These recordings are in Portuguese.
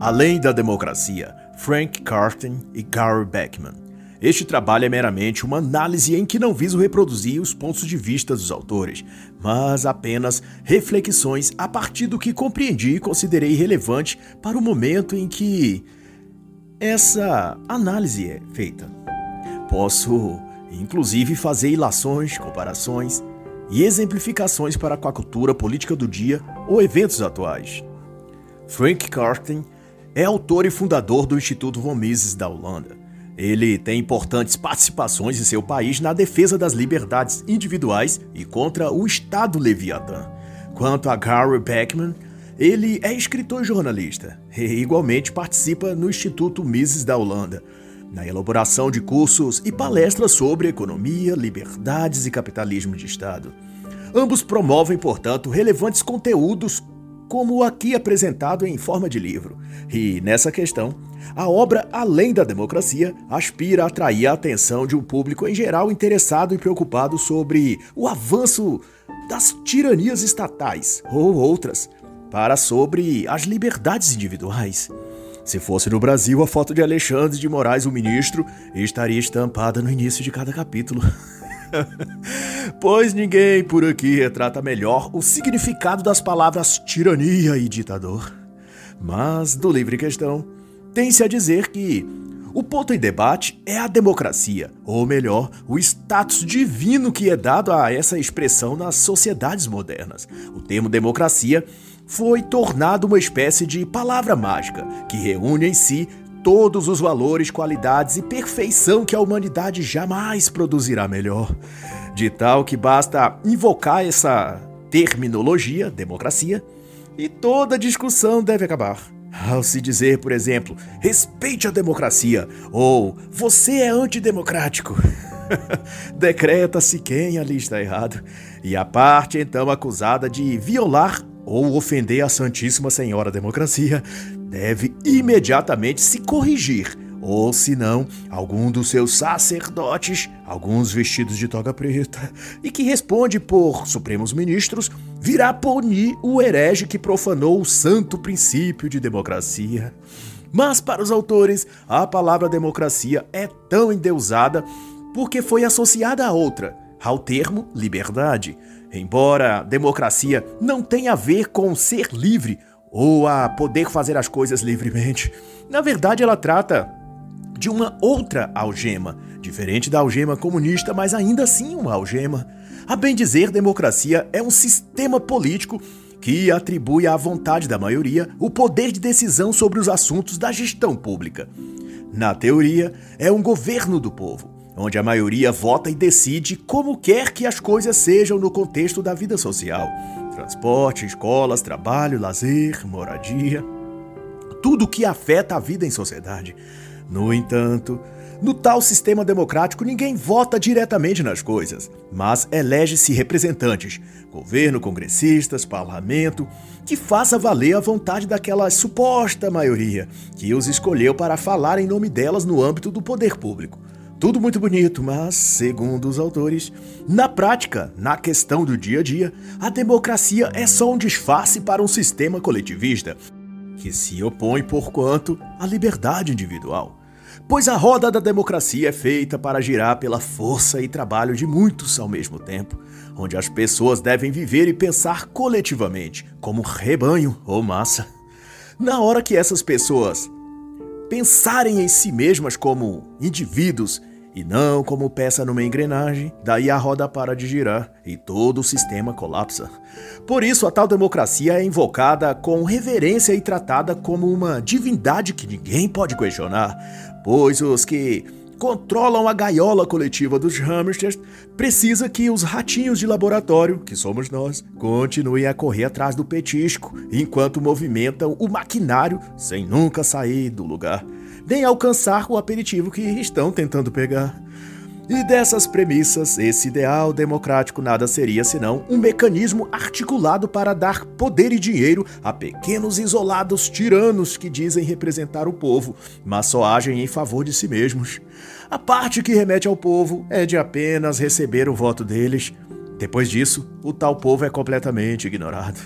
Além da democracia, Frank Carten e Gary Beckman. Este trabalho é meramente uma análise em que não viso reproduzir os pontos de vista dos autores, mas apenas reflexões a partir do que compreendi e considerei relevante para o momento em que essa análise é feita. Posso, inclusive, fazer ilações, comparações e exemplificações para com a cultura política do dia ou eventos atuais. Frank Carten é autor e fundador do Instituto Von Mises da Holanda. Ele tem importantes participações em seu país na defesa das liberdades individuais e contra o Estado Leviatã. Quanto a Gary Beckman, ele é escritor e jornalista e igualmente participa no Instituto Mises da Holanda, na elaboração de cursos e palestras sobre economia, liberdades e capitalismo de Estado. Ambos promovem, portanto, relevantes conteúdos como o aqui apresentado em forma de livro. E, nessa questão, a obra Além da Democracia aspira a atrair a atenção de um público em geral interessado e preocupado sobre o avanço das tiranias estatais ou outras, para sobre as liberdades individuais. Se fosse no Brasil, a foto de Alexandre de Moraes, o ministro, estaria estampada no início de cada capítulo. pois ninguém por aqui retrata melhor o significado das palavras tirania e ditador. Mas, do livre questão, tem-se a dizer que o ponto em debate é a democracia, ou melhor, o status divino que é dado a essa expressão nas sociedades modernas. O termo democracia foi tornado uma espécie de palavra mágica que reúne em si todos os valores, qualidades e perfeição que a humanidade jamais produzirá melhor. De tal que basta invocar essa terminologia, democracia, e toda discussão deve acabar. Ao se dizer, por exemplo, respeite a democracia ou você é antidemocrático. Decreta-se quem ali está errado e a parte então acusada de violar ou ofender a Santíssima Senhora Democracia deve imediatamente se corrigir, ou se não, algum dos seus sacerdotes, alguns vestidos de toga preta, e que responde por supremos ministros, virá punir o herege que profanou o santo princípio de democracia. Mas para os autores, a palavra democracia é tão endeusada porque foi associada a outra, ao termo liberdade. Embora democracia não tenha a ver com ser livre ou a poder fazer as coisas livremente. Na verdade, ela trata de uma outra algema, diferente da algema comunista, mas ainda assim uma algema. A bem dizer, democracia é um sistema político que atribui à vontade da maioria o poder de decisão sobre os assuntos da gestão pública. Na teoria, é um governo do povo, onde a maioria vota e decide como quer que as coisas sejam no contexto da vida social transporte, escolas, trabalho, lazer, moradia, tudo que afeta a vida em sociedade. No entanto, no tal sistema democrático, ninguém vota diretamente nas coisas, mas elege-se representantes, governo, congressistas, parlamento, que faça valer a vontade daquela suposta maioria que os escolheu para falar em nome delas no âmbito do poder público. Tudo muito bonito, mas, segundo os autores, na prática, na questão do dia a dia, a democracia é só um disfarce para um sistema coletivista, que se opõe, porquanto, à liberdade individual. Pois a roda da democracia é feita para girar pela força e trabalho de muitos ao mesmo tempo, onde as pessoas devem viver e pensar coletivamente, como rebanho ou massa. Na hora que essas pessoas pensarem em si mesmas como indivíduos e não como peça numa engrenagem, daí a roda para de girar e todo o sistema colapsa. Por isso, a tal democracia é invocada com reverência e tratada como uma divindade que ninguém pode questionar, pois os que controlam a gaiola coletiva dos hamsters, precisa que os ratinhos de laboratório, que somos nós, continuem a correr atrás do petisco, enquanto movimentam o maquinário sem nunca sair do lugar, nem alcançar o aperitivo que estão tentando pegar. E dessas premissas, esse ideal democrático nada seria senão um mecanismo articulado para dar poder e dinheiro a pequenos isolados tiranos que dizem representar o povo, mas só agem em favor de si mesmos. A parte que remete ao povo é de apenas receber o voto deles. Depois disso, o tal povo é completamente ignorado.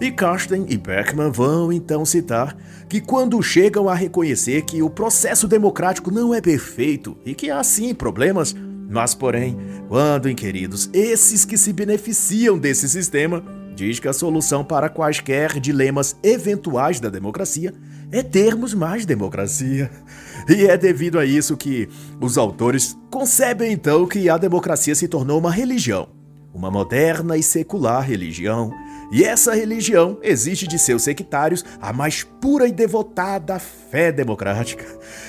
E Karsten e Beckman vão então citar que quando chegam a reconhecer que o processo democrático não é perfeito e que há sim problemas, mas porém, quando inquiridos esses que se beneficiam desse sistema, diz que a solução para quaisquer dilemas eventuais da democracia é termos mais democracia. E é devido a isso que os autores concebem então que a democracia se tornou uma religião, uma moderna e secular religião. E essa religião exige de seus sectários a mais pura e devotada fé democrática.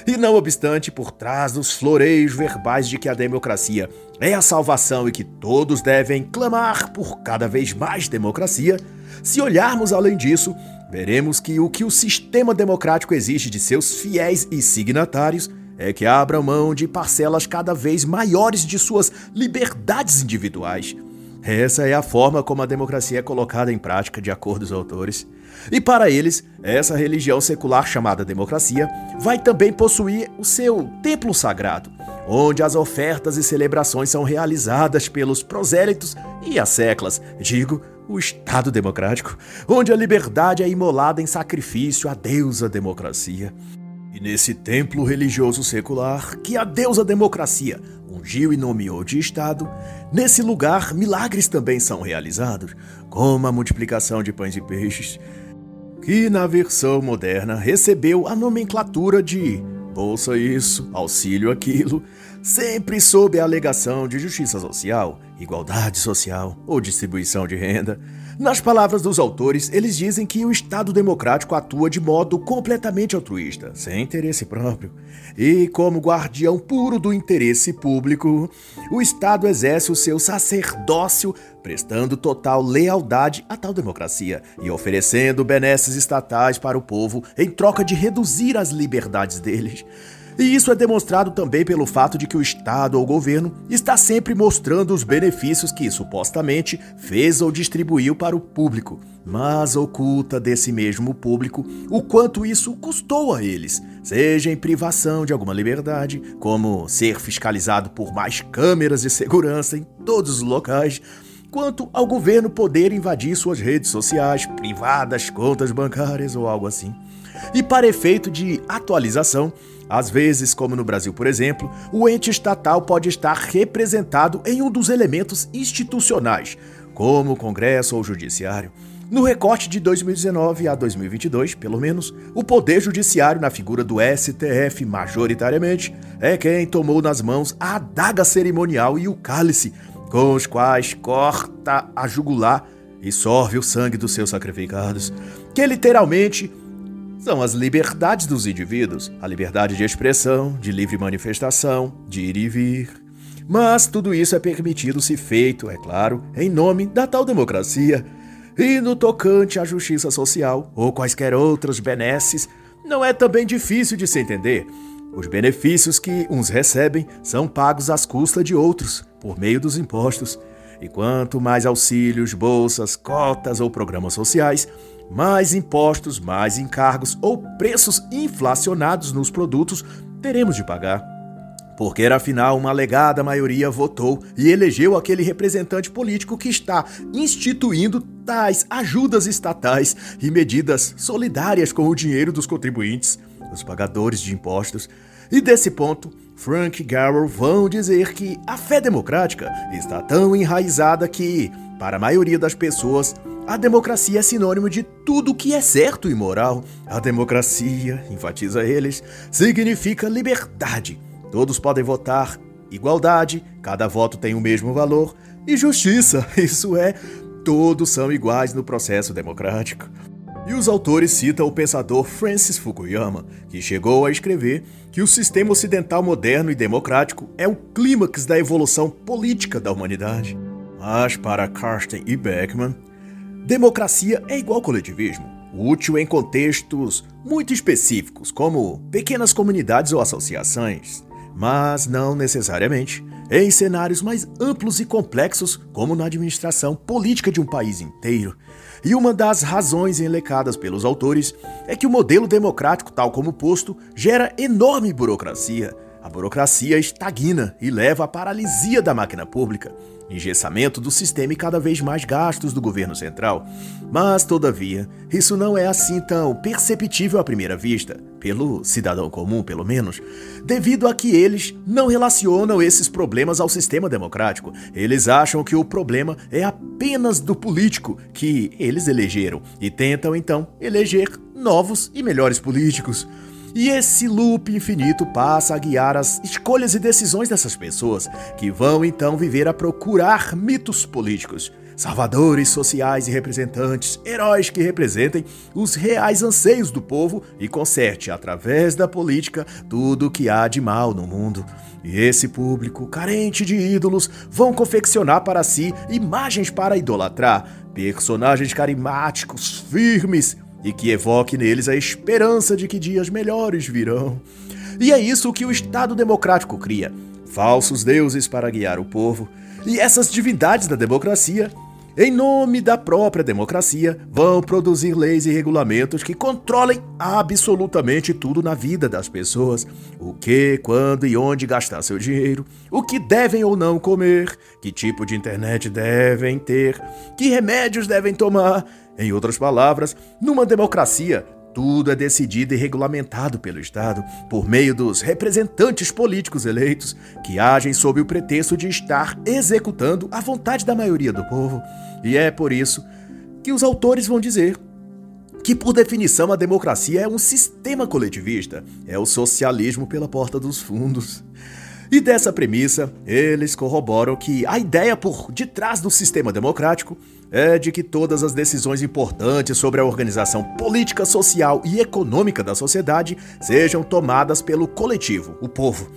E não obstante, por trás dos floreios verbais de que a democracia é a salvação e que todos devem clamar por cada vez mais democracia, se olharmos além disso, veremos que o que o sistema democrático exige de seus fiéis e signatários é que abram mão de parcelas cada vez maiores de suas liberdades individuais. Essa é a forma como a democracia é colocada em prática, de acordo com os autores. E para eles, essa religião secular chamada democracia vai também possuir o seu templo sagrado, onde as ofertas e celebrações são realizadas pelos prosélitos e as seclas, digo, o Estado democrático, onde a liberdade é imolada em sacrifício à deusa democracia. E nesse templo religioso secular, que a deusa democracia ungiu e nomeou de Estado, nesse lugar milagres também são realizados, como a multiplicação de pães e peixes, que na versão moderna recebeu a nomenclatura de bolsa isso, auxílio aquilo, sempre sob a alegação de justiça social, igualdade social ou distribuição de renda. Nas palavras dos autores, eles dizem que o Estado democrático atua de modo completamente altruísta, sem interesse próprio. E, como guardião puro do interesse público, o Estado exerce o seu sacerdócio, prestando total lealdade a tal democracia e oferecendo benesses estatais para o povo em troca de reduzir as liberdades deles. E isso é demonstrado também pelo fato de que o Estado ou governo está sempre mostrando os benefícios que supostamente fez ou distribuiu para o público, mas oculta desse mesmo público o quanto isso custou a eles, seja em privação de alguma liberdade, como ser fiscalizado por mais câmeras de segurança em todos os locais, quanto ao governo poder invadir suas redes sociais, privadas, contas bancárias ou algo assim. E para efeito de atualização, às vezes, como no Brasil, por exemplo, o ente estatal pode estar representado em um dos elementos institucionais, como o Congresso ou o Judiciário. No recorte de 2019 a 2022, pelo menos, o Poder Judiciário, na figura do STF, majoritariamente, é quem tomou nas mãos a adaga cerimonial e o cálice, com os quais corta a jugular e sorve o sangue dos seus sacrificados, que literalmente são as liberdades dos indivíduos, a liberdade de expressão, de livre manifestação, de ir e vir. Mas tudo isso é permitido se feito, é claro, em nome da tal democracia. E no tocante à justiça social ou quaisquer outras benesses, não é também difícil de se entender. Os benefícios que uns recebem são pagos às custas de outros, por meio dos impostos. E quanto mais auxílios, bolsas, cotas ou programas sociais, mais impostos, mais encargos ou preços inflacionados nos produtos teremos de pagar. Porque era afinal uma alegada maioria votou e elegeu aquele representante político que está instituindo tais ajudas estatais e medidas solidárias com o dinheiro dos contribuintes, os pagadores de impostos. E desse ponto, Frank Garrow vão dizer que a fé democrática está tão enraizada que, para a maioria das pessoas, a democracia é sinônimo de tudo que é certo e moral. A democracia, enfatiza eles, significa liberdade. Todos podem votar, igualdade, cada voto tem o mesmo valor, e justiça, isso é, todos são iguais no processo democrático. E os autores citam o pensador Francis Fukuyama, que chegou a escrever que o sistema ocidental moderno e democrático é o clímax da evolução política da humanidade. Mas para Karsten e Beckman, Democracia é igual coletivismo, útil em contextos muito específicos, como pequenas comunidades ou associações, mas não necessariamente em cenários mais amplos e complexos, como na administração política de um país inteiro. E uma das razões elecadas pelos autores é que o modelo democrático, tal como posto, gera enorme burocracia, a burocracia estagna e leva à paralisia da máquina pública, engessamento do sistema e cada vez mais gastos do governo central. Mas, todavia, isso não é assim tão perceptível à primeira vista, pelo cidadão comum, pelo menos, devido a que eles não relacionam esses problemas ao sistema democrático. Eles acham que o problema é apenas do político que eles elegeram e tentam então eleger novos e melhores políticos. E esse loop infinito passa a guiar as escolhas e decisões dessas pessoas, que vão então viver a procurar mitos políticos, salvadores sociais e representantes, heróis que representem os reais anseios do povo e conserte, através da política, tudo o que há de mal no mundo. E esse público, carente de ídolos, vão confeccionar para si imagens para idolatrar, personagens carismáticos, firmes, e que evoque neles a esperança de que dias melhores virão. E é isso que o Estado democrático cria: falsos deuses para guiar o povo. E essas divindades da democracia, em nome da própria democracia, vão produzir leis e regulamentos que controlem absolutamente tudo na vida das pessoas: o que, quando e onde gastar seu dinheiro, o que devem ou não comer, que tipo de internet devem ter, que remédios devem tomar. Em outras palavras, numa democracia, tudo é decidido e regulamentado pelo Estado por meio dos representantes políticos eleitos que agem sob o pretexto de estar executando a vontade da maioria do povo. E é por isso que os autores vão dizer que, por definição, a democracia é um sistema coletivista, é o socialismo pela porta dos fundos. E dessa premissa, eles corroboram que a ideia por detrás do sistema democrático é de que todas as decisões importantes sobre a organização política, social e econômica da sociedade sejam tomadas pelo coletivo, o povo.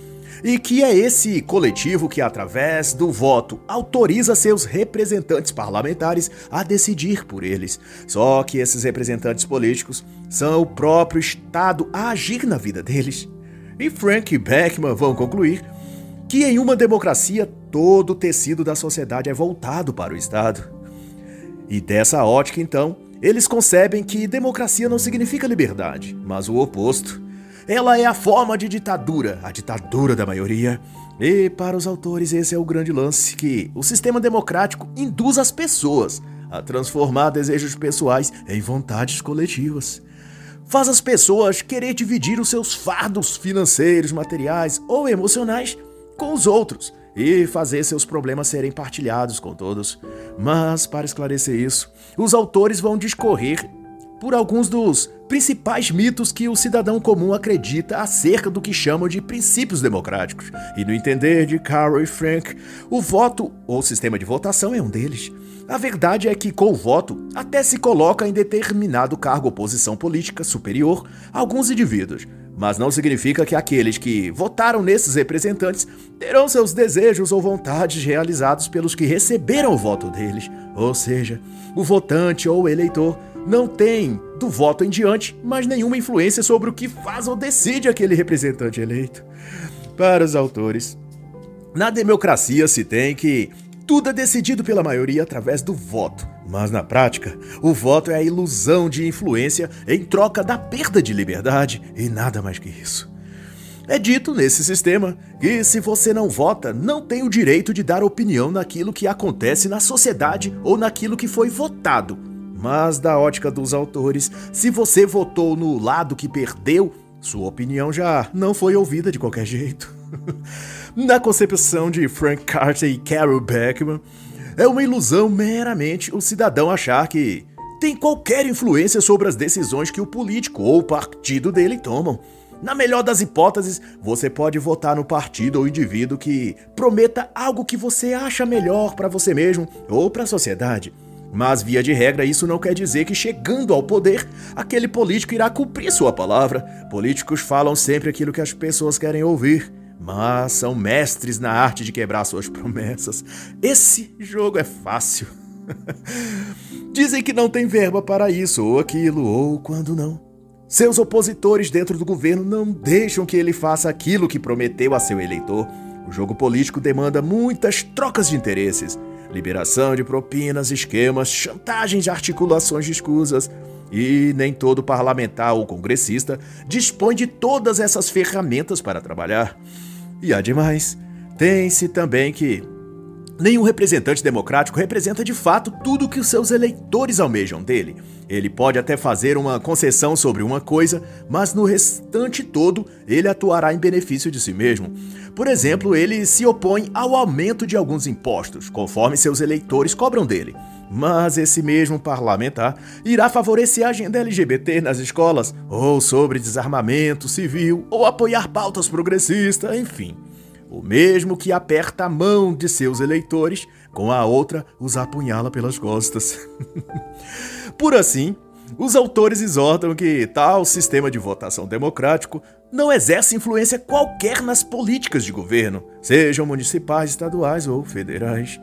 E que é esse coletivo que, através do voto, autoriza seus representantes parlamentares a decidir por eles. Só que esses representantes políticos são o próprio Estado a agir na vida deles. E Frank e Beckman vão concluir que em uma democracia todo o tecido da sociedade é voltado para o Estado. E dessa ótica, então, eles concebem que democracia não significa liberdade, mas o oposto. Ela é a forma de ditadura, a ditadura da maioria. E para os autores, esse é o grande lance que o sistema democrático induz as pessoas a transformar desejos pessoais em vontades coletivas. Faz as pessoas querer dividir os seus fardos financeiros, materiais ou emocionais com os outros e fazer seus problemas serem partilhados com todos. Mas, para esclarecer isso, os autores vão discorrer por alguns dos principais mitos que o cidadão comum acredita acerca do que chamam de princípios democráticos. E no entender de Carol e Frank, o voto ou sistema de votação é um deles. A verdade é que, com o voto, até se coloca em determinado cargo ou posição política superior alguns indivíduos, mas não significa que aqueles que votaram nesses representantes terão seus desejos ou vontades realizados pelos que receberam o voto deles. Ou seja, o votante ou eleitor não tem, do voto em diante, mais nenhuma influência sobre o que faz ou decide aquele representante eleito. Para os autores, na democracia se tem que tudo é decidido pela maioria através do voto. Mas na prática, o voto é a ilusão de influência em troca da perda de liberdade e nada mais que isso. É dito nesse sistema que se você não vota, não tem o direito de dar opinião naquilo que acontece na sociedade ou naquilo que foi votado. Mas, da ótica dos autores, se você votou no lado que perdeu, sua opinião já não foi ouvida de qualquer jeito. Na concepção de Frank Carter e Carol Beckman, é uma ilusão meramente o cidadão achar que tem qualquer influência sobre as decisões que o político ou o partido dele tomam. Na melhor das hipóteses, você pode votar no partido ou indivíduo que prometa algo que você acha melhor para você mesmo ou para a sociedade. Mas, via de regra, isso não quer dizer que, chegando ao poder, aquele político irá cumprir sua palavra. Políticos falam sempre aquilo que as pessoas querem ouvir mas são mestres na arte de quebrar suas promessas. Esse jogo é fácil. Dizem que não tem verba para isso ou aquilo, ou quando não. Seus opositores dentro do governo não deixam que ele faça aquilo que prometeu a seu eleitor. O jogo político demanda muitas trocas de interesses, liberação de propinas, esquemas, chantagens, articulações de escusas. E nem todo parlamentar ou congressista dispõe de todas essas ferramentas para trabalhar. E ademais, tem-se também que Nenhum representante democrático representa de fato tudo o que os seus eleitores almejam dele. Ele pode até fazer uma concessão sobre uma coisa, mas no restante todo ele atuará em benefício de si mesmo. Por exemplo, ele se opõe ao aumento de alguns impostos, conforme seus eleitores cobram dele. Mas esse mesmo parlamentar irá favorecer a agenda LGBT nas escolas, ou sobre desarmamento civil, ou apoiar pautas progressistas, enfim. O mesmo que aperta a mão de seus eleitores, com a outra os apunhala pelas costas. Por assim, os autores exortam que tal sistema de votação democrático não exerce influência qualquer nas políticas de governo, sejam municipais, estaduais ou federais.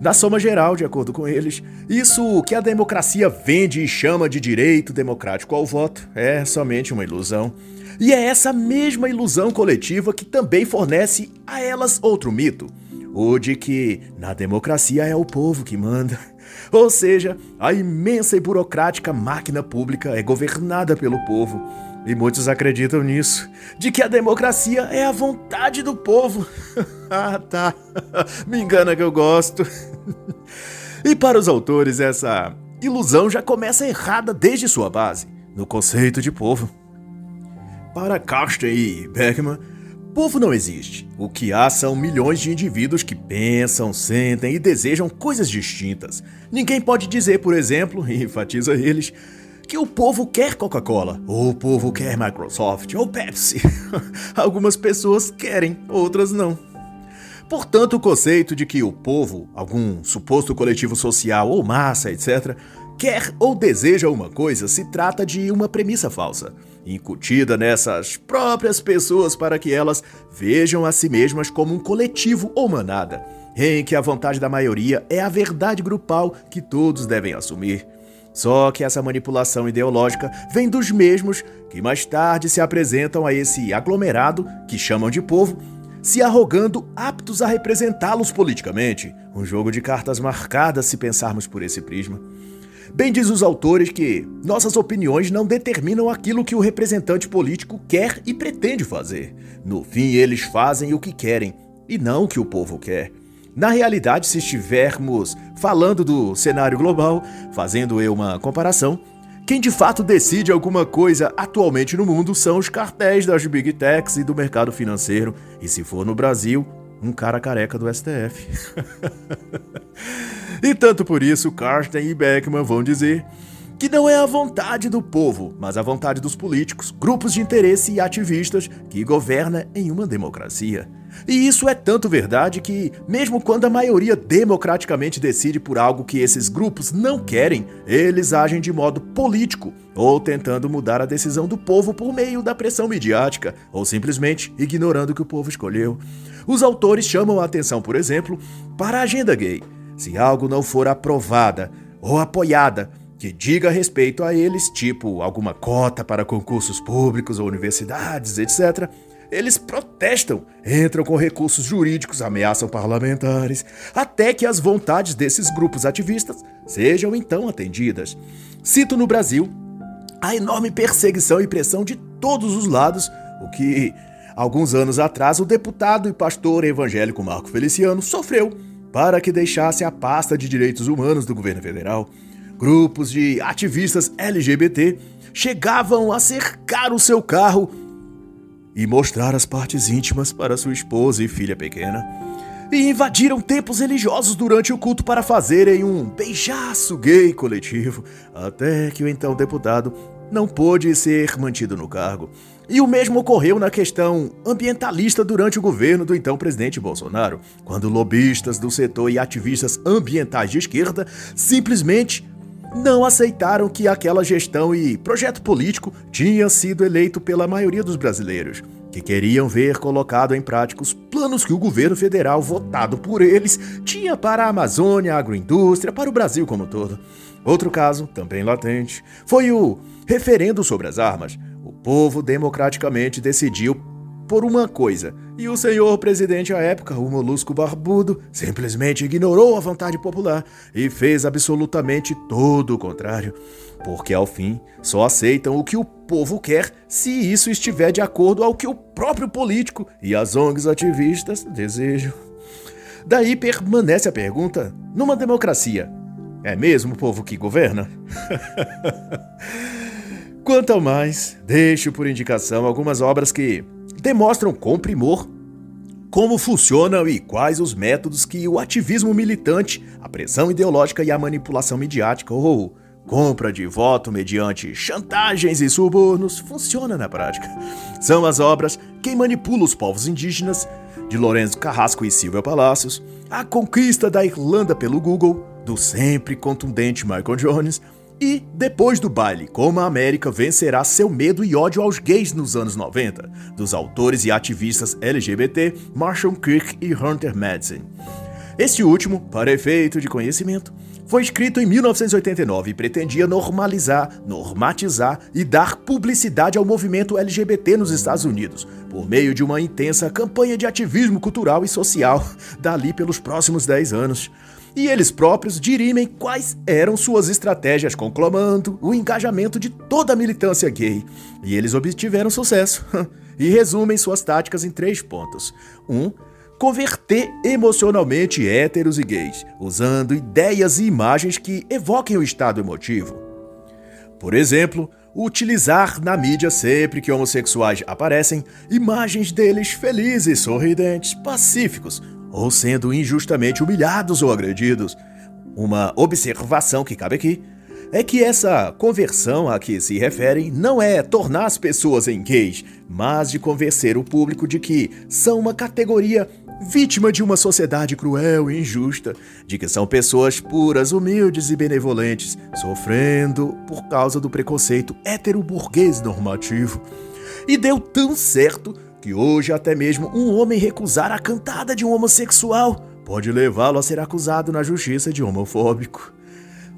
Na soma geral, de acordo com eles, isso que a democracia vende e chama de direito democrático ao voto é somente uma ilusão. E é essa mesma ilusão coletiva que também fornece a elas outro mito: o de que na democracia é o povo que manda. Ou seja, a imensa e burocrática máquina pública é governada pelo povo. E muitos acreditam nisso, de que a democracia é a vontade do povo. ah, tá. Me engana que eu gosto. e para os autores, essa ilusão já começa errada desde sua base, no conceito de povo. Para Karsten e Beckman, povo não existe. O que há são milhões de indivíduos que pensam, sentem e desejam coisas distintas. Ninguém pode dizer, por exemplo, e enfatiza eles, que o povo quer Coca-Cola, o povo quer Microsoft, ou Pepsi. Algumas pessoas querem, outras não. Portanto, o conceito de que o povo, algum suposto coletivo social ou massa, etc., quer ou deseja uma coisa se trata de uma premissa falsa incutida nessas próprias pessoas para que elas vejam a si mesmas como um coletivo ou manada, em que a vontade da maioria é a verdade grupal que todos devem assumir. Só que essa manipulação ideológica vem dos mesmos que mais tarde se apresentam a esse aglomerado que chamam de povo, se arrogando aptos a representá-los politicamente. Um jogo de cartas marcadas se pensarmos por esse prisma. Bem diz os autores que nossas opiniões não determinam aquilo que o representante político quer e pretende fazer. No fim, eles fazem o que querem e não o que o povo quer. Na realidade, se estivermos falando do cenário global, fazendo eu uma comparação, quem de fato decide alguma coisa atualmente no mundo são os cartéis das big techs e do mercado financeiro, e se for no Brasil, um cara careca do STF. e tanto por isso, Carsten e Beckman vão dizer que não é a vontade do povo, mas a vontade dos políticos, grupos de interesse e ativistas que governa em uma democracia. E isso é tanto verdade que, mesmo quando a maioria democraticamente decide por algo que esses grupos não querem, eles agem de modo político, ou tentando mudar a decisão do povo por meio da pressão midiática, ou simplesmente ignorando o que o povo escolheu. Os autores chamam a atenção, por exemplo, para a agenda gay. Se algo não for aprovada ou apoiada, que diga respeito a eles, tipo alguma cota para concursos públicos ou universidades, etc., eles protestam, entram com recursos jurídicos, ameaçam parlamentares, até que as vontades desses grupos ativistas sejam então atendidas. Cito no Brasil a enorme perseguição e pressão de todos os lados, o que Alguns anos atrás, o deputado e pastor evangélico Marco Feliciano sofreu para que deixasse a pasta de direitos humanos do governo federal. Grupos de ativistas LGBT chegavam a cercar o seu carro e mostrar as partes íntimas para sua esposa e filha pequena. E invadiram templos religiosos durante o culto para fazerem um beijaço gay coletivo, até que o então deputado não pôde ser mantido no cargo. E o mesmo ocorreu na questão ambientalista durante o governo do então presidente Bolsonaro, quando lobistas do setor e ativistas ambientais de esquerda simplesmente não aceitaram que aquela gestão e projeto político tinha sido eleito pela maioria dos brasileiros, que queriam ver colocado em prática os planos que o governo federal, votado por eles, tinha para a Amazônia, a agroindústria, para o Brasil como um todo. Outro caso, também latente, foi o referendo sobre as armas povo democraticamente decidiu por uma coisa E o senhor presidente à época, o Molusco Barbudo, simplesmente ignorou a vontade popular e fez absolutamente todo o contrário. Porque ao fim só aceitam o que o povo quer se isso estiver de acordo ao que o próprio político e as ONGs ativistas desejam. Daí permanece a pergunta: numa democracia, é mesmo o povo que governa? Quanto ao mais, deixo por indicação algumas obras que demonstram com primor como funcionam e quais os métodos que o ativismo militante, a pressão ideológica e a manipulação midiática ou compra de voto mediante chantagens e subornos funciona na prática. São as obras Quem Manipula os Povos Indígenas, de Lourenço Carrasco e Silvia Palacios, A Conquista da Irlanda pelo Google, do sempre contundente Michael Jones, e Depois do Baile, como a América vencerá seu medo e ódio aos gays nos anos 90, dos autores e ativistas LGBT Marshall Kirk e Hunter Madsen. Este último, para efeito de conhecimento, foi escrito em 1989 e pretendia normalizar, normatizar e dar publicidade ao movimento LGBT nos Estados Unidos, por meio de uma intensa campanha de ativismo cultural e social, dali pelos próximos 10 anos e eles próprios dirimem quais eram suas estratégias, conclamando o engajamento de toda a militância gay. E eles obtiveram sucesso. e resumem suas táticas em três pontos. 1. Um, converter emocionalmente héteros e gays, usando ideias e imagens que evoquem o estado emotivo. Por exemplo, utilizar na mídia sempre que homossexuais aparecem imagens deles felizes, sorridentes, pacíficos, ou sendo injustamente humilhados ou agredidos. Uma observação que cabe aqui é que essa conversão a que se referem não é tornar as pessoas em gays, mas de convencer o público de que são uma categoria vítima de uma sociedade cruel e injusta, de que são pessoas puras, humildes e benevolentes, sofrendo por causa do preconceito hétero-burguês normativo. E deu tão certo que hoje até mesmo um homem recusar a cantada de um homossexual pode levá-lo a ser acusado na justiça de homofóbico.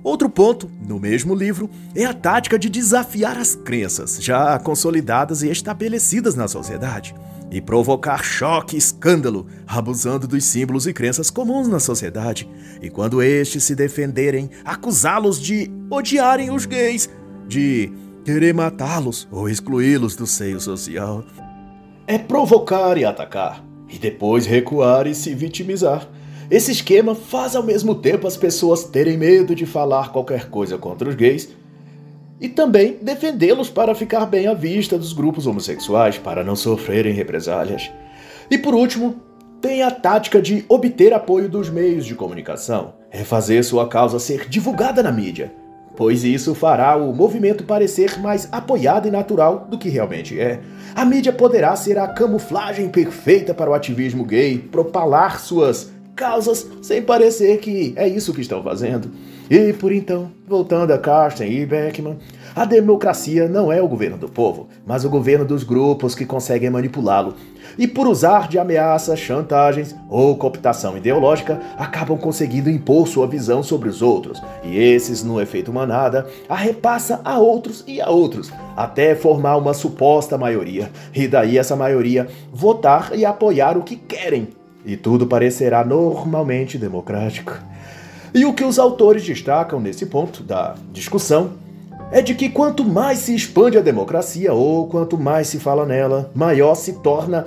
Outro ponto, no mesmo livro, é a tática de desafiar as crenças já consolidadas e estabelecidas na sociedade e provocar choque e escândalo, abusando dos símbolos e crenças comuns na sociedade, e quando estes se defenderem, acusá-los de odiarem os gays, de querer matá-los ou excluí-los do seio social é provocar e atacar, e depois recuar e se vitimizar. Esse esquema faz ao mesmo tempo as pessoas terem medo de falar qualquer coisa contra os gays e também defendê-los para ficar bem à vista dos grupos homossexuais para não sofrerem represálias. E por último, tem a tática de obter apoio dos meios de comunicação, é fazer sua causa ser divulgada na mídia, pois isso fará o movimento parecer mais apoiado e natural do que realmente é. A mídia poderá ser a camuflagem perfeita para o ativismo gay, propalar suas causas sem parecer que é isso que estão fazendo. E por então, voltando a Carsten e Beckman, a democracia não é o governo do povo, mas o governo dos grupos que conseguem manipulá-lo. E por usar de ameaças, chantagens ou cooptação ideológica, acabam conseguindo impor sua visão sobre os outros. E esses, no efeito manada, a repassa a outros e a outros, até formar uma suposta maioria. E daí essa maioria votar e apoiar o que querem. E tudo parecerá normalmente democrático. E o que os autores destacam nesse ponto da discussão é de que quanto mais se expande a democracia ou quanto mais se fala nela, maior se torna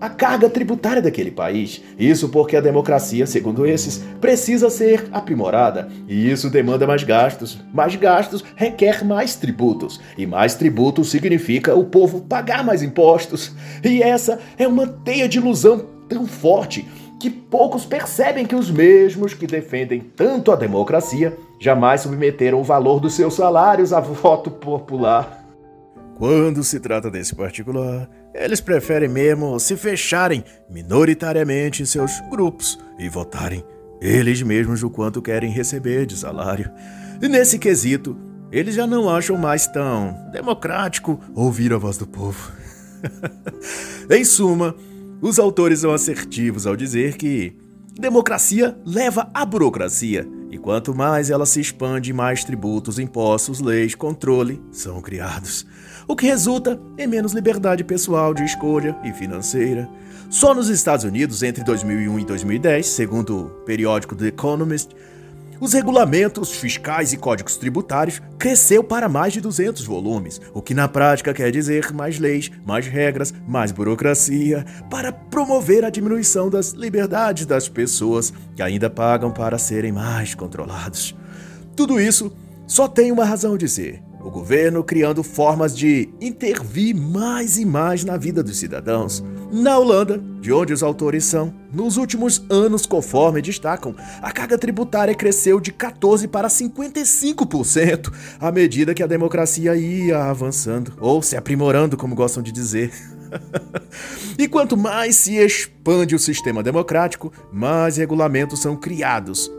a carga tributária daquele país. Isso porque a democracia, segundo esses, precisa ser aprimorada. E isso demanda mais gastos. Mais gastos requer mais tributos. E mais tributos significa o povo pagar mais impostos. E essa é uma teia de ilusão tão forte que poucos percebem que os mesmos que defendem tanto a democracia jamais submeteram o valor dos seus salários a voto popular. Quando se trata desse particular, eles preferem mesmo se fecharem minoritariamente em seus grupos e votarem eles mesmos o quanto querem receber de salário. E nesse quesito, eles já não acham mais tão democrático ouvir a voz do povo. em suma, os autores são assertivos ao dizer que democracia leva à burocracia, e quanto mais ela se expande, mais tributos, impostos, leis, controle são criados, o que resulta em menos liberdade pessoal de escolha e financeira. Só nos Estados Unidos, entre 2001 e 2010, segundo o periódico The Economist, os regulamentos fiscais e códigos tributários cresceu para mais de 200 volumes, o que na prática quer dizer mais leis, mais regras, mais burocracia, para promover a diminuição das liberdades das pessoas que ainda pagam para serem mais controlados. Tudo isso só tem uma razão de ser: o governo criando formas de intervir mais e mais na vida dos cidadãos. Na Holanda, de onde os autores são, nos últimos anos, conforme destacam, a carga tributária cresceu de 14% para 55% à medida que a democracia ia avançando, ou se aprimorando, como gostam de dizer. e quanto mais se expande o sistema democrático, mais regulamentos são criados,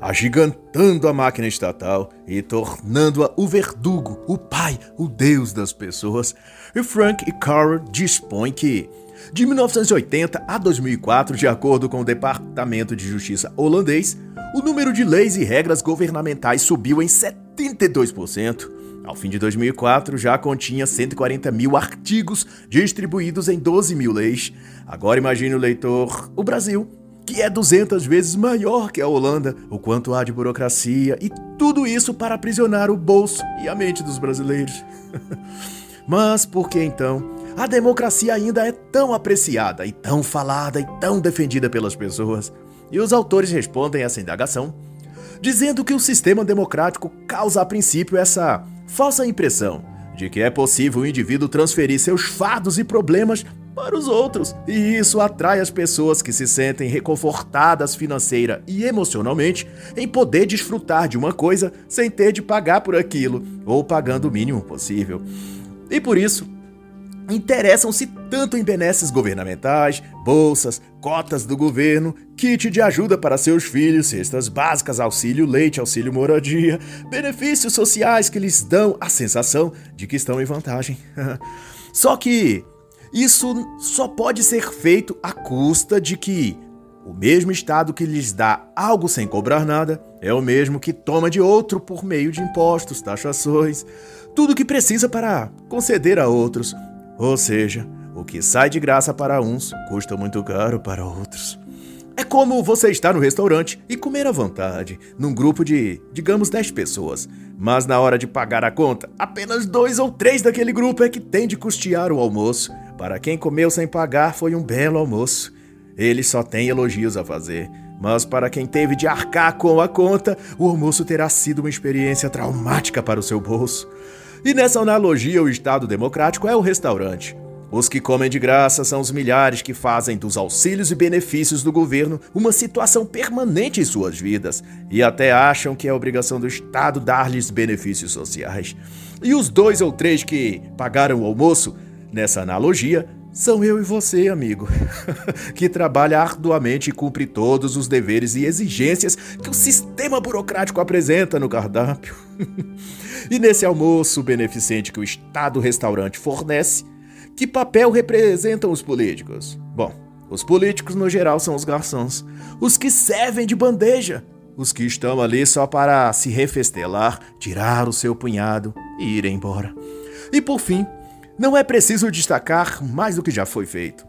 agigantando a máquina estatal e tornando-a o verdugo, o pai, o deus das pessoas. E Frank e Carl dispõem que, de 1980 a 2004, de acordo com o Departamento de Justiça holandês, o número de leis e regras governamentais subiu em 72%. Ao fim de 2004, já continha 140 mil artigos distribuídos em 12 mil leis. Agora imagine o leitor, o Brasil, que é 200 vezes maior que a Holanda, o quanto há de burocracia e tudo isso para aprisionar o bolso e a mente dos brasileiros. Mas por que então a democracia ainda é tão apreciada e tão falada e tão defendida pelas pessoas? E os autores respondem essa indagação dizendo que o sistema democrático causa a princípio essa falsa impressão de que é possível o indivíduo transferir seus fardos e problemas para os outros. E isso atrai as pessoas que se sentem reconfortadas financeira e emocionalmente em poder desfrutar de uma coisa sem ter de pagar por aquilo, ou pagando o mínimo possível. E por isso, interessam-se tanto em benesses governamentais, bolsas, cotas do governo, kit de ajuda para seus filhos, cestas básicas, auxílio leite, auxílio moradia, benefícios sociais que lhes dão a sensação de que estão em vantagem. Só que isso só pode ser feito à custa de que o mesmo Estado que lhes dá algo sem cobrar nada é o mesmo que toma de outro por meio de impostos, taxações, tudo que precisa para conceder a outros. Ou seja, o que sai de graça para uns custa muito caro para outros. É como você estar no restaurante e comer à vontade, num grupo de, digamos, 10 pessoas. Mas na hora de pagar a conta, apenas dois ou três daquele grupo é que tem de custear o almoço. Para quem comeu sem pagar, foi um belo almoço. Ele só tem elogios a fazer. Mas para quem teve de arcar com a conta, o almoço terá sido uma experiência traumática para o seu bolso. E nessa analogia, o Estado democrático é o restaurante. Os que comem de graça são os milhares que fazem dos auxílios e benefícios do governo uma situação permanente em suas vidas e até acham que é obrigação do Estado dar-lhes benefícios sociais. E os dois ou três que pagaram o almoço, nessa analogia, são eu e você, amigo, que trabalha arduamente e cumpre todos os deveres e exigências que o sistema burocrático apresenta no cardápio. e nesse almoço beneficente que o Estado restaurante fornece, que papel representam os políticos? Bom, os políticos no geral são os garçons, os que servem de bandeja, os que estão ali só para se refestelar, tirar o seu punhado e ir embora. E por fim, não é preciso destacar mais do que já foi feito.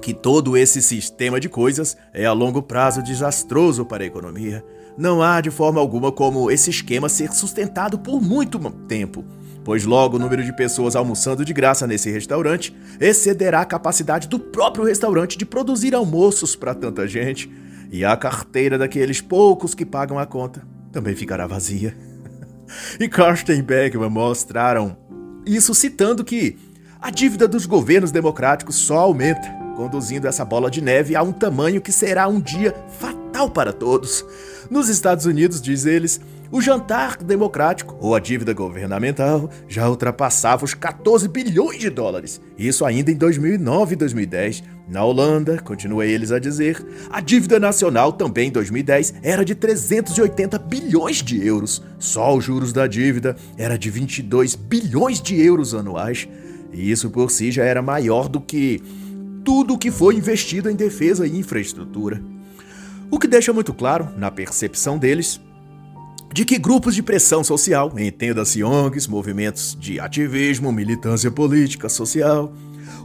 Que todo esse sistema de coisas é a longo prazo desastroso para a economia. Não há de forma alguma como esse esquema ser sustentado por muito tempo pois logo o número de pessoas almoçando de graça nesse restaurante excederá a capacidade do próprio restaurante de produzir almoços para tanta gente, e a carteira daqueles poucos que pagam a conta também ficará vazia. e Karsten Beckman mostraram isso citando que a dívida dos governos democráticos só aumenta, conduzindo essa bola de neve a um tamanho que será um dia fatal para todos. Nos Estados Unidos, diz eles, o jantar democrático, ou a dívida governamental, já ultrapassava os 14 bilhões de dólares. Isso ainda em 2009 e 2010. Na Holanda, continua eles a dizer, a dívida nacional também em 2010 era de 380 bilhões de euros. Só os juros da dívida era de 22 bilhões de euros anuais. E isso por si já era maior do que tudo o que foi investido em defesa e infraestrutura. O que deixa muito claro, na percepção deles, de que grupos de pressão social, entenda-se ONGs, movimentos de ativismo, militância política, social,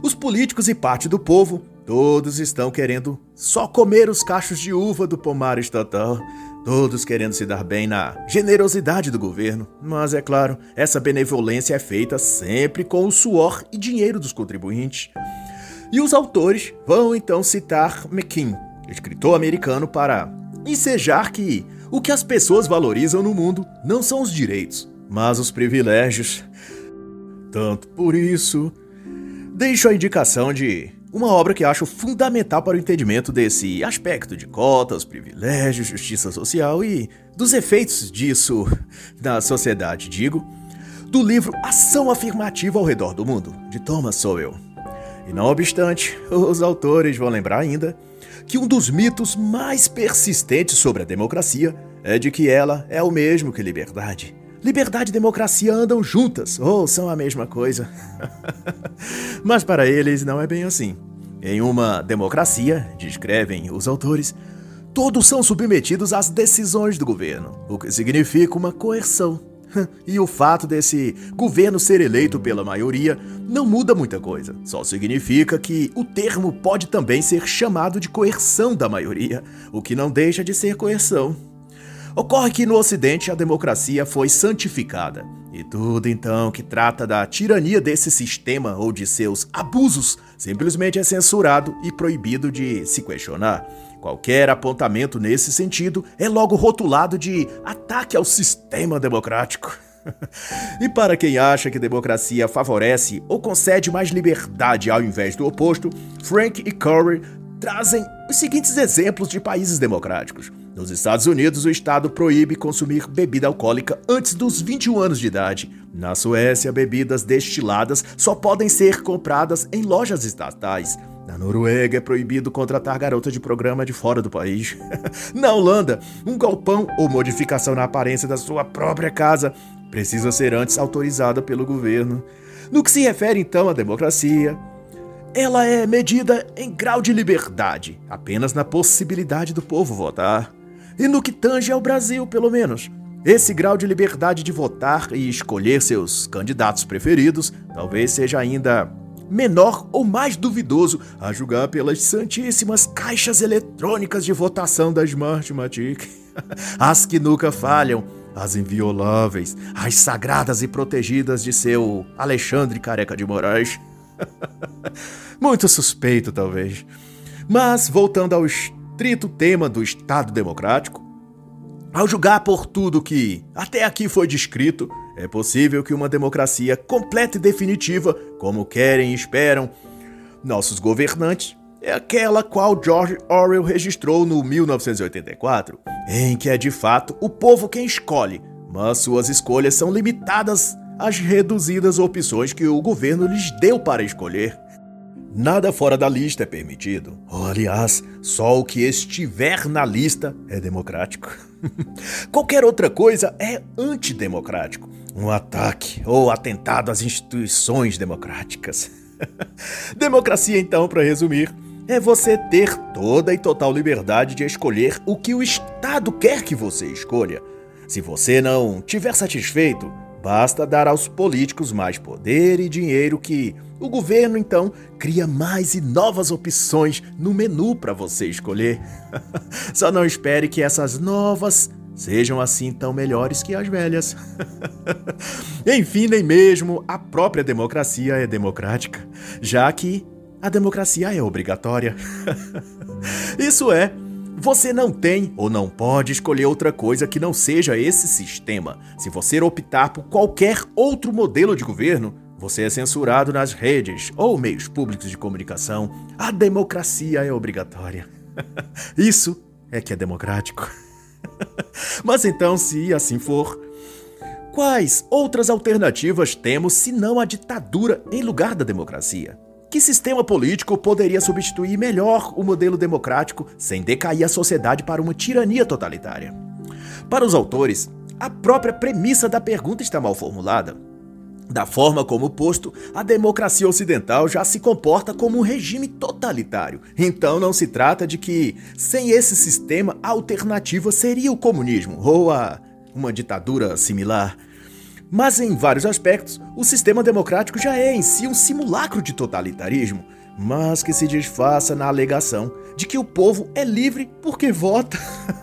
os políticos e parte do povo todos estão querendo só comer os cachos de uva do pomar estatal. Todos querendo se dar bem na generosidade do governo, mas é claro, essa benevolência é feita sempre com o suor e dinheiro dos contribuintes. E os autores vão então citar McKean, escritor americano, para ensejar que o que as pessoas valorizam no mundo não são os direitos, mas os privilégios. Tanto por isso, deixo a indicação de uma obra que acho fundamental para o entendimento desse aspecto de cotas, privilégios, justiça social e dos efeitos disso na sociedade, digo, do livro Ação Afirmativa ao Redor do Mundo, de Thomas Sowell. E não obstante, os autores vão lembrar ainda que um dos mitos mais persistentes sobre a democracia é de que ela é o mesmo que liberdade. Liberdade e democracia andam juntas, ou são a mesma coisa. Mas para eles não é bem assim. Em uma democracia, descrevem os autores, todos são submetidos às decisões do governo, o que significa uma coerção. E o fato desse governo ser eleito pela maioria não muda muita coisa, só significa que o termo pode também ser chamado de coerção da maioria, o que não deixa de ser coerção. Ocorre que no Ocidente a democracia foi santificada, e tudo então que trata da tirania desse sistema ou de seus abusos simplesmente é censurado e proibido de se questionar. Qualquer apontamento nesse sentido é logo rotulado de ataque ao sistema democrático. e para quem acha que democracia favorece ou concede mais liberdade ao invés do oposto, Frank e Curry trazem os seguintes exemplos de países democráticos. Nos Estados Unidos, o Estado proíbe consumir bebida alcoólica antes dos 21 anos de idade. Na Suécia, bebidas destiladas só podem ser compradas em lojas estatais. Na Noruega é proibido contratar garota de programa de fora do país. na Holanda, um galpão ou modificação na aparência da sua própria casa precisa ser antes autorizada pelo governo. No que se refere então à democracia, ela é medida em grau de liberdade, apenas na possibilidade do povo votar. E no que tange ao Brasil, pelo menos. Esse grau de liberdade de votar e escolher seus candidatos preferidos talvez seja ainda menor ou mais duvidoso a julgar pelas santíssimas caixas eletrônicas de votação da Smartmatic. As que nunca falham, as invioláveis, as sagradas e protegidas de seu Alexandre Careca de Moraes. Muito suspeito, talvez. Mas, voltando ao estrito tema do Estado Democrático, ao julgar por tudo que até aqui foi descrito, é possível que uma democracia completa e definitiva, como querem e esperam nossos governantes, é aquela qual George Orwell registrou no 1984, em que é de fato o povo quem escolhe, mas suas escolhas são limitadas as reduzidas opções que o governo lhes deu para escolher. Nada fora da lista é permitido. Ou, aliás, só o que estiver na lista é democrático. Qualquer outra coisa é antidemocrático. Um ataque ou atentado às instituições democráticas. Democracia, então, para resumir, é você ter toda e total liberdade de escolher o que o Estado quer que você escolha. Se você não tiver satisfeito, Basta dar aos políticos mais poder e dinheiro que o governo então cria mais e novas opções no menu para você escolher. Só não espere que essas novas sejam assim tão melhores que as velhas. Enfim, nem mesmo a própria democracia é democrática, já que a democracia é obrigatória. Isso é, você não tem ou não pode escolher outra coisa que não seja esse sistema. Se você optar por qualquer outro modelo de governo, você é censurado nas redes ou meios públicos de comunicação. A democracia é obrigatória. Isso é que é democrático. Mas então, se assim for, quais outras alternativas temos senão a ditadura em lugar da democracia? Que sistema político poderia substituir melhor o modelo democrático sem decair a sociedade para uma tirania totalitária? Para os autores, a própria premissa da pergunta está mal formulada. Da forma como posto, a democracia ocidental já se comporta como um regime totalitário. Então não se trata de que, sem esse sistema, a alternativa seria o comunismo ou a uma ditadura similar. Mas em vários aspectos, o sistema democrático já é em si um simulacro de totalitarismo. mas que se disfarça na alegação de que o povo é livre porque vota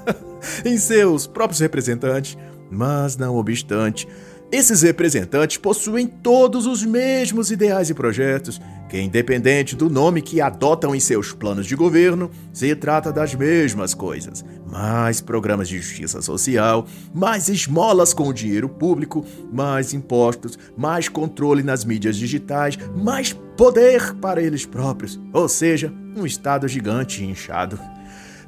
em seus próprios representantes. Mas, não obstante, esses representantes possuem todos os mesmos ideais e projetos, que, independente do nome que adotam em seus planos de governo, se trata das mesmas coisas: mais programas de justiça social, mais esmolas com o dinheiro público, mais impostos, mais controle nas mídias digitais, mais poder para eles próprios, ou seja, um Estado gigante e inchado.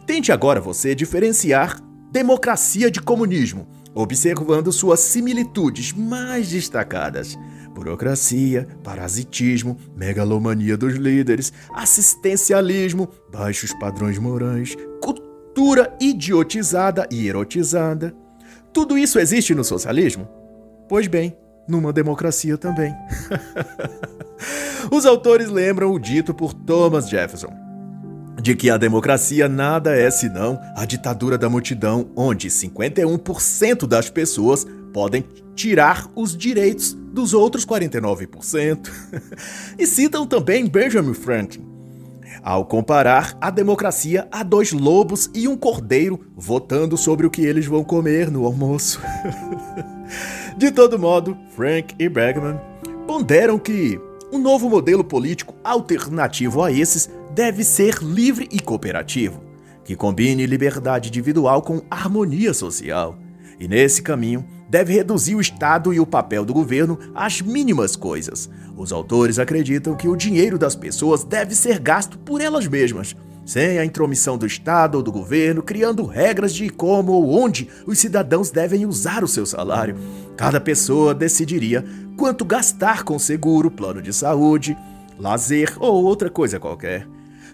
Tente agora você diferenciar democracia de comunismo observando suas similitudes mais destacadas: burocracia, parasitismo, megalomania dos líderes, assistencialismo, baixos padrões morais, cultura idiotizada e erotizada. Tudo isso existe no socialismo? Pois bem, numa democracia também. Os autores lembram o dito por Thomas Jefferson de que a democracia nada é senão a ditadura da multidão, onde 51% das pessoas podem tirar os direitos dos outros 49%. e citam também Benjamin Franklin, ao comparar a democracia a dois lobos e um cordeiro votando sobre o que eles vão comer no almoço. De todo modo, Frank e Bergman ponderam que um novo modelo político alternativo a esses deve ser livre e cooperativo, que combine liberdade individual com harmonia social. E nesse caminho, deve reduzir o Estado e o papel do governo às mínimas coisas. Os autores acreditam que o dinheiro das pessoas deve ser gasto por elas mesmas, sem a intromissão do Estado ou do governo, criando regras de como ou onde os cidadãos devem usar o seu salário. Cada pessoa decidiria quanto gastar com seguro, plano de saúde, lazer ou outra coisa qualquer.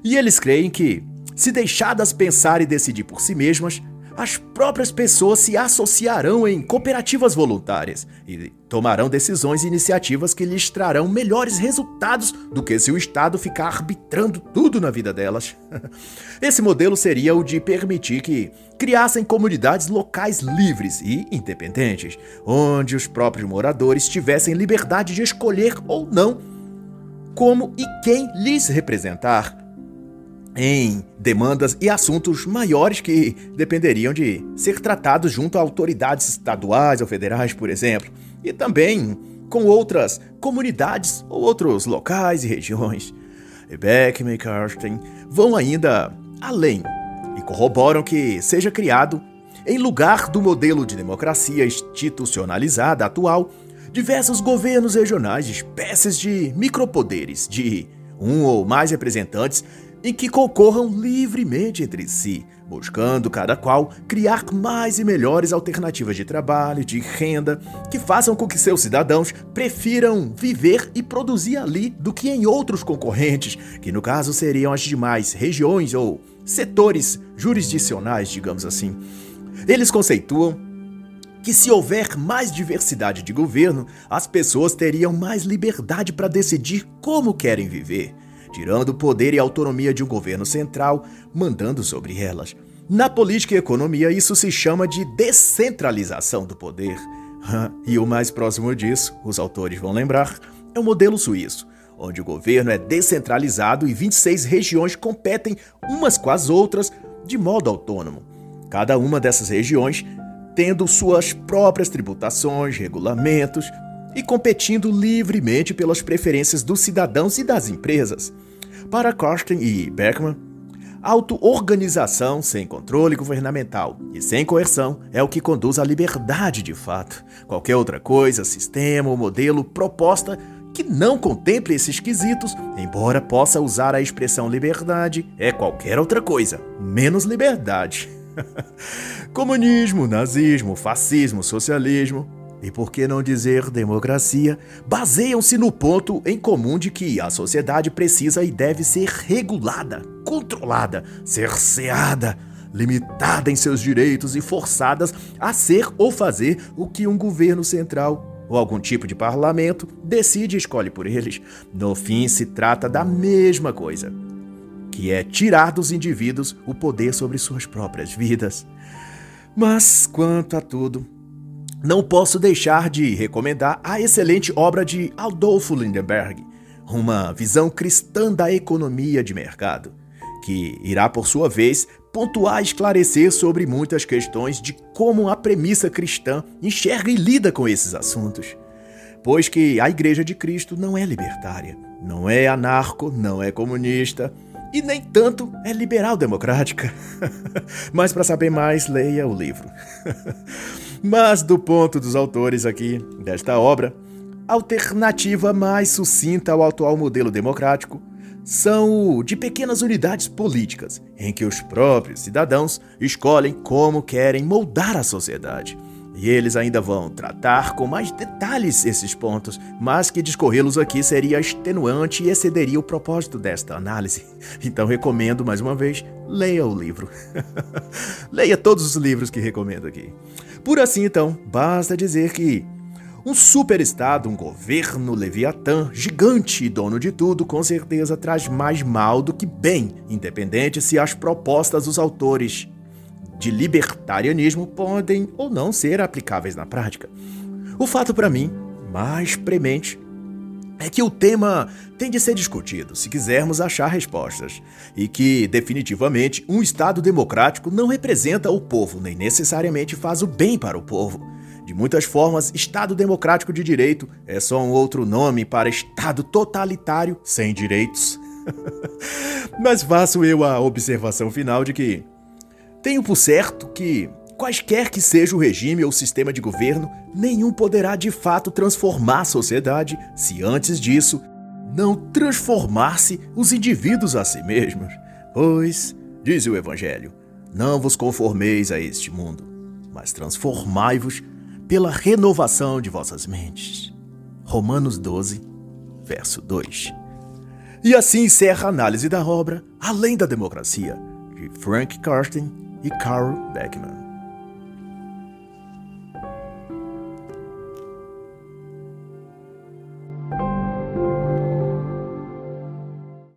E eles creem que, se deixadas pensar e decidir por si mesmas, as próprias pessoas se associarão em cooperativas voluntárias e tomarão decisões e iniciativas que lhes trarão melhores resultados do que se o Estado ficar arbitrando tudo na vida delas. Esse modelo seria o de permitir que criassem comunidades locais livres e independentes, onde os próprios moradores tivessem liberdade de escolher ou não como e quem lhes representar em demandas e assuntos maiores que dependeriam de ser tratados junto a autoridades estaduais ou federais, por exemplo, e também com outras comunidades ou outros locais e regiões. Beckman e Karsten vão ainda além e corroboram que seja criado, em lugar do modelo de democracia institucionalizada atual, diversos governos regionais, espécies de micropoderes de um ou mais representantes em que concorram livremente entre si, buscando cada qual criar mais e melhores alternativas de trabalho, de renda, que façam com que seus cidadãos prefiram viver e produzir ali do que em outros concorrentes, que no caso seriam as demais regiões ou setores jurisdicionais, digamos assim. Eles conceituam que se houver mais diversidade de governo, as pessoas teriam mais liberdade para decidir como querem viver tirando o poder e autonomia de um governo central, mandando sobre elas. Na política e economia, isso se chama de descentralização do poder. E o mais próximo disso, os autores vão lembrar, é o modelo suíço, onde o governo é descentralizado e 26 regiões competem umas com as outras de modo autônomo. Cada uma dessas regiões tendo suas próprias tributações, regulamentos e competindo livremente pelas preferências dos cidadãos e das empresas. Para Kosten e Beckman, auto-organização sem controle governamental e sem coerção é o que conduz à liberdade de fato. Qualquer outra coisa, sistema ou modelo proposta que não contemple esses quesitos, embora possa usar a expressão liberdade, é qualquer outra coisa, menos liberdade. Comunismo, nazismo, fascismo, socialismo e por que não dizer democracia, baseiam-se no ponto em comum de que a sociedade precisa e deve ser regulada, controlada, cerceada, limitada em seus direitos e forçadas a ser ou fazer o que um governo central ou algum tipo de parlamento decide e escolhe por eles. No fim, se trata da mesma coisa, que é tirar dos indivíduos o poder sobre suas próprias vidas. Mas, quanto a tudo, não posso deixar de recomendar a excelente obra de Adolfo Lindenberg, uma visão cristã da economia de mercado, que irá, por sua vez, pontuar e esclarecer sobre muitas questões de como a premissa cristã enxerga e lida com esses assuntos. Pois que a Igreja de Cristo não é libertária, não é anarco, não é comunista e nem tanto é liberal democrática. Mas para saber mais, leia o livro. Mas do ponto dos autores aqui desta obra, alternativa mais sucinta ao atual modelo democrático são de pequenas unidades políticas, em que os próprios cidadãos escolhem como querem moldar a sociedade. E eles ainda vão tratar com mais detalhes esses pontos, mas que discorrê-los aqui seria extenuante e excederia o propósito desta análise. Então recomendo mais uma vez, leia o livro. leia todos os livros que recomendo aqui. Por assim então, basta dizer que um superestado, um governo leviatã, gigante e dono de tudo, com certeza traz mais mal do que bem, independente se as propostas dos autores de libertarianismo podem ou não ser aplicáveis na prática. O fato para mim, mais premente, é que o tema tem de ser discutido se quisermos achar respostas, e que, definitivamente, um Estado democrático não representa o povo, nem necessariamente faz o bem para o povo. De muitas formas, Estado Democrático de Direito é só um outro nome para Estado totalitário sem direitos. Mas faço eu a observação final de que tenho por certo que, quaisquer que seja o regime ou sistema de governo, nenhum poderá de fato transformar a sociedade se antes disso não transformar-se os indivíduos a si mesmos. Pois, diz o Evangelho, não vos conformeis a este mundo, mas transformai-vos pela renovação de vossas mentes. Romanos 12, verso 2. E assim encerra a análise da obra Além da Democracia, de Frank Karsten e Carl Beckman.